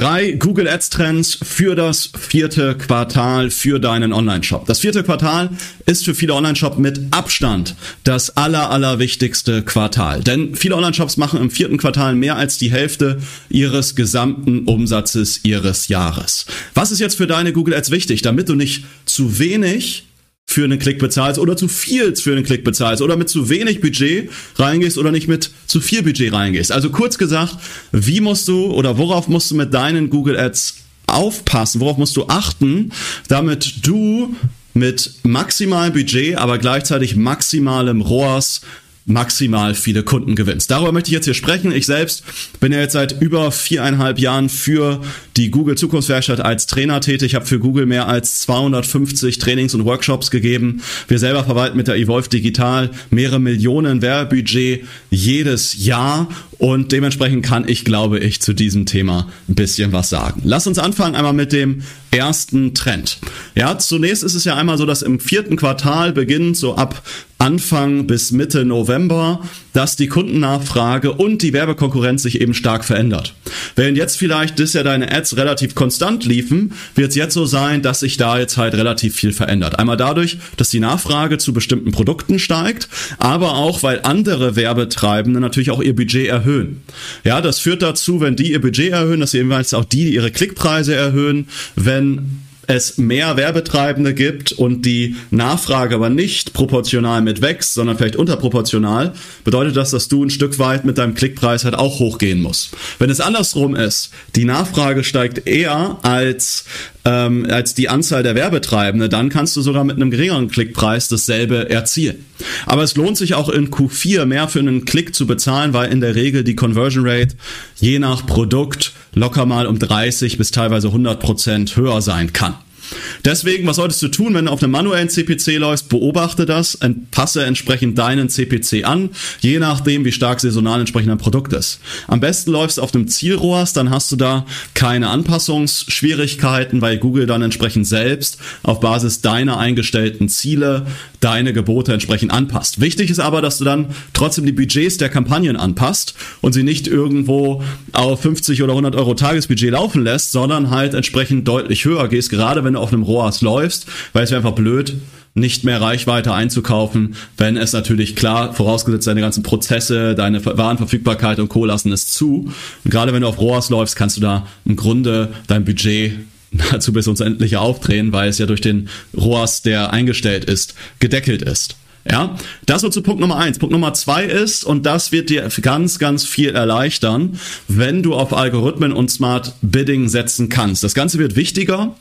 Drei Google Ads Trends für das vierte Quartal für deinen Online-Shop. Das vierte Quartal ist für viele Online-Shop mit Abstand das aller, allerwichtigste Quartal. Denn viele Online-Shops machen im vierten Quartal mehr als die Hälfte ihres gesamten Umsatzes ihres Jahres. Was ist jetzt für deine Google Ads wichtig, damit du nicht zu wenig für einen Klick bezahlst oder zu viel für einen Klick bezahlst oder mit zu wenig Budget reingehst oder nicht mit zu viel Budget reingehst. Also kurz gesagt, wie musst du oder worauf musst du mit deinen Google Ads aufpassen, worauf musst du achten, damit du mit maximalem Budget, aber gleichzeitig maximalem ROAS maximal viele Kunden gewinnst. Darüber möchte ich jetzt hier sprechen. Ich selbst bin ja jetzt seit über viereinhalb Jahren für die Google Zukunftswerkstatt als Trainer tätig. Ich habe für Google mehr als 250 Trainings und Workshops gegeben. Wir selber verwalten mit der Evolve Digital mehrere Millionen Werbebudget jedes Jahr und dementsprechend kann ich, glaube ich, zu diesem Thema ein bisschen was sagen. Lass uns anfangen einmal mit dem ersten Trend. Ja, zunächst ist es ja einmal so, dass im vierten Quartal beginnt so ab Anfang bis Mitte November, dass die Kundennachfrage und die Werbekonkurrenz sich eben stark verändert. Während jetzt vielleicht bisher deine Ads relativ konstant liefen, wird es jetzt so sein, dass sich da jetzt halt relativ viel verändert. Einmal dadurch, dass die Nachfrage zu bestimmten Produkten steigt, aber auch, weil andere Werbetreibende natürlich auch ihr Budget erhöhen. Ja, das führt dazu, wenn die ihr Budget erhöhen, dass jeweils auch die ihre Klickpreise erhöhen, wenn es mehr Werbetreibende gibt und die Nachfrage aber nicht proportional mit wächst, sondern vielleicht unterproportional, bedeutet das, dass du ein Stück weit mit deinem Klickpreis halt auch hochgehen musst. Wenn es andersrum ist, die Nachfrage steigt eher als ähm, als die Anzahl der Werbetreibende, dann kannst du sogar mit einem geringeren Klickpreis dasselbe erzielen. Aber es lohnt sich auch in Q4 mehr für einen Klick zu bezahlen, weil in der Regel die Conversion Rate je nach Produkt locker mal um 30 bis teilweise 100 Prozent höher sein kann. Deswegen, was solltest du tun, wenn du auf einem manuellen CPC läufst? Beobachte das, passe entsprechend deinen CPC an, je nachdem, wie stark saisonal entsprechend ein Produkt ist. Am besten läufst du auf einem Zielrohrs, dann hast du da keine Anpassungsschwierigkeiten, weil Google dann entsprechend selbst auf Basis deiner eingestellten Ziele deine Gebote entsprechend anpasst. Wichtig ist aber, dass du dann trotzdem die Budgets der Kampagnen anpasst und sie nicht irgendwo auf 50 oder 100 Euro Tagesbudget laufen lässt, sondern halt entsprechend deutlich höher gehst, gerade wenn du auf einem ROAS läufst, weil es wäre einfach blöd, nicht mehr Reichweite einzukaufen, wenn es natürlich klar, vorausgesetzt deine ganzen Prozesse, deine Warenverfügbarkeit und Co. lassen es zu. Und gerade wenn du auf ROAS läufst, kannst du da im Grunde dein Budget nahezu bis uns endlich aufdrehen, weil es ja durch den ROAS, der eingestellt ist, gedeckelt ist. Ja, das wird zu Punkt Nummer eins. Punkt Nummer zwei ist, und das wird dir ganz, ganz viel erleichtern, wenn du auf Algorithmen und Smart Bidding setzen kannst. Das Ganze wird wichtiger,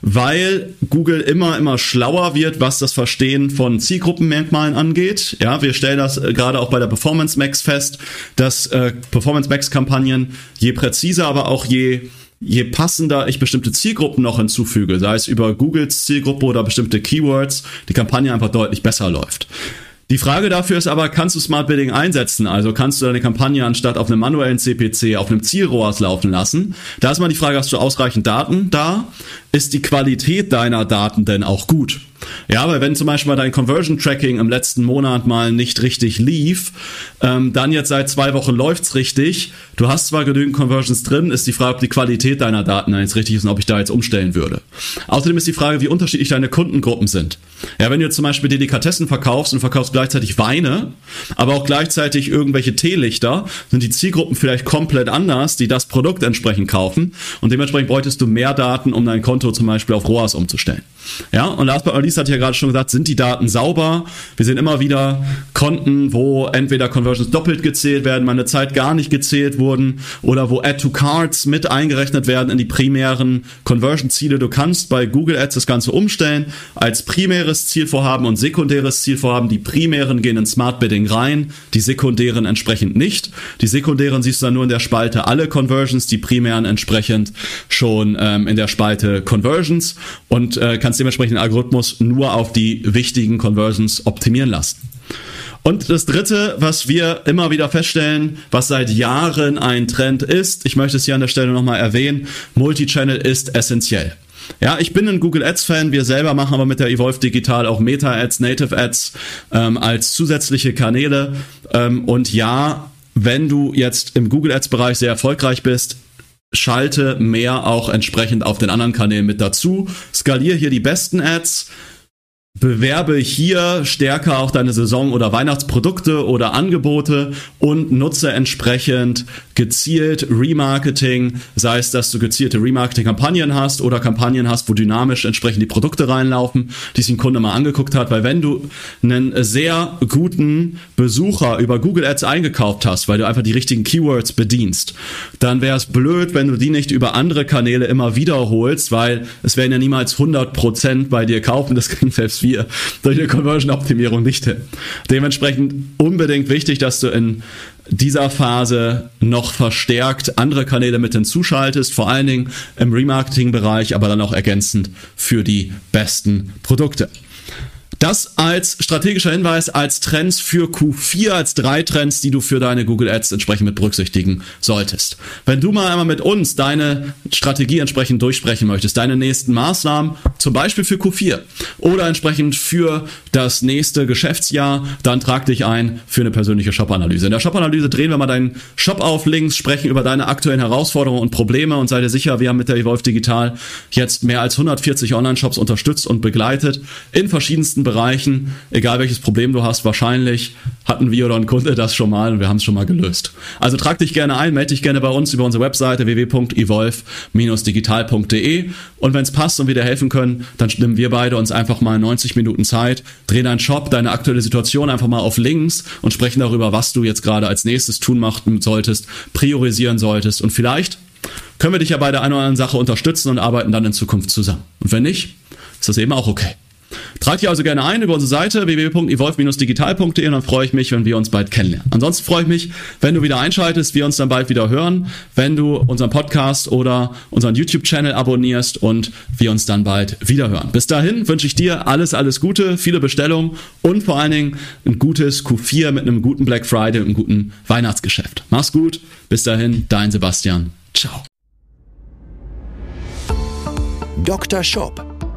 weil Google immer, immer schlauer wird, was das Verstehen von Zielgruppenmerkmalen angeht. Ja, wir stellen das äh, gerade auch bei der Performance Max fest, dass äh, Performance Max Kampagnen je präziser, aber auch je je passender ich bestimmte Zielgruppen noch hinzufüge, sei es über Googles Zielgruppe oder bestimmte Keywords, die Kampagne einfach deutlich besser läuft. Die Frage dafür ist aber, kannst du Smart Bidding einsetzen? Also kannst du deine Kampagne anstatt auf einem manuellen CPC auf einem Zielrohrs laufen lassen? Da ist mal die Frage, hast du ausreichend Daten da? Ist die Qualität deiner Daten denn auch gut? Ja, weil wenn zum Beispiel mal dein Conversion Tracking im letzten Monat mal nicht richtig lief, ähm, dann jetzt seit zwei Wochen läuft's richtig. Du hast zwar genügend Conversions drin, ist die Frage, ob die Qualität deiner Daten jetzt richtig ist und ob ich da jetzt umstellen würde. Außerdem ist die Frage, wie unterschiedlich deine Kundengruppen sind. Ja, wenn du zum Beispiel Delikatessen verkaufst und verkaufst gleichzeitig Weine, aber auch gleichzeitig irgendwelche Teelichter, sind die Zielgruppen vielleicht komplett anders, die das Produkt entsprechend kaufen und dementsprechend bräuchtest du mehr Daten, um dein Konto zum Beispiel auf ROAS umzustellen. Ja, und last but not least hat ja gerade schon gesagt, sind die Daten sauber? Wir sehen immer wieder Konten, wo entweder Conversions doppelt gezählt werden, meine Zeit gar nicht gezählt wurden oder wo Add to Cards mit eingerechnet werden in die primären Conversion-Ziele. Du kannst bei Google Ads das Ganze umstellen als primäres Zielvorhaben und sekundäres Zielvorhaben. Die primären gehen in Smart Bidding rein, die sekundären entsprechend nicht. Die sekundären siehst du dann nur in der Spalte alle Conversions, die primären entsprechend schon ähm, in der Spalte Conversions und äh, kannst dementsprechend den Algorithmus nur auf die wichtigen Conversions optimieren lassen. Und das dritte, was wir immer wieder feststellen, was seit Jahren ein Trend ist, ich möchte es hier an der Stelle nochmal erwähnen, Multichannel ist essentiell. Ja, ich bin ein Google Ads Fan. Wir selber machen aber mit der Evolve Digital auch Meta Ads, Native Ads ähm, als zusätzliche Kanäle. Ähm, und ja, wenn du jetzt im Google Ads Bereich sehr erfolgreich bist, schalte mehr auch entsprechend auf den anderen Kanälen mit dazu. Skalier hier die besten Ads bewerbe hier stärker auch deine Saison- oder Weihnachtsprodukte oder Angebote und nutze entsprechend gezielt Remarketing, sei es, dass du gezielte Remarketing-Kampagnen hast oder Kampagnen hast, wo dynamisch entsprechend die Produkte reinlaufen, die sich ein Kunde mal angeguckt hat, weil wenn du einen sehr guten Besucher über Google Ads eingekauft hast, weil du einfach die richtigen Keywords bedienst, dann wäre es blöd, wenn du die nicht über andere Kanäle immer wiederholst, weil es werden ja niemals 100% bei dir kaufen, das kriegen selbst wir durch eine Conversion-Optimierung nicht hin. Dementsprechend unbedingt wichtig, dass du in dieser Phase noch verstärkt andere Kanäle mit hinzuschaltest, vor allen Dingen im Remarketing-Bereich, aber dann auch ergänzend für die besten Produkte. Das als strategischer Hinweis, als Trends für Q4, als drei Trends, die du für deine Google Ads entsprechend mit berücksichtigen solltest. Wenn du mal einmal mit uns deine Strategie entsprechend durchsprechen möchtest, deine nächsten Maßnahmen, zum Beispiel für Q4 oder entsprechend für das nächste Geschäftsjahr, dann trag dich ein für eine persönliche Shop-Analyse. In der Shop-Analyse drehen wir mal deinen Shop auf links, sprechen über deine aktuellen Herausforderungen und Probleme und sei dir sicher, wir haben mit der Evolve Digital jetzt mehr als 140 Online-Shops unterstützt und begleitet in verschiedensten Bereichen Bereichen, egal welches Problem du hast, wahrscheinlich hatten wir oder ein Kunde das schon mal und wir haben es schon mal gelöst. Also trag dich gerne ein, melde dich gerne bei uns über unsere Webseite www.evolve-digital.de und wenn es passt und wir dir helfen können, dann nehmen wir beide uns einfach mal 90 Minuten Zeit, drehen deinen Shop, deine aktuelle Situation einfach mal auf links und sprechen darüber, was du jetzt gerade als nächstes tun machen solltest, priorisieren solltest und vielleicht können wir dich ja bei der einen oder anderen Sache unterstützen und arbeiten dann in Zukunft zusammen. Und wenn nicht, ist das eben auch okay. Trag dich also gerne ein über unsere Seite www.evolve-digital.de und dann freue ich mich, wenn wir uns bald kennenlernen. Ansonsten freue ich mich, wenn du wieder einschaltest, wir uns dann bald wieder hören, wenn du unseren Podcast oder unseren YouTube-Channel abonnierst und wir uns dann bald wieder hören. Bis dahin wünsche ich dir alles, alles Gute, viele Bestellungen und vor allen Dingen ein gutes Q4 mit einem guten Black Friday und einem guten Weihnachtsgeschäft. Mach's gut, bis dahin, dein Sebastian. Ciao. Dr. Shop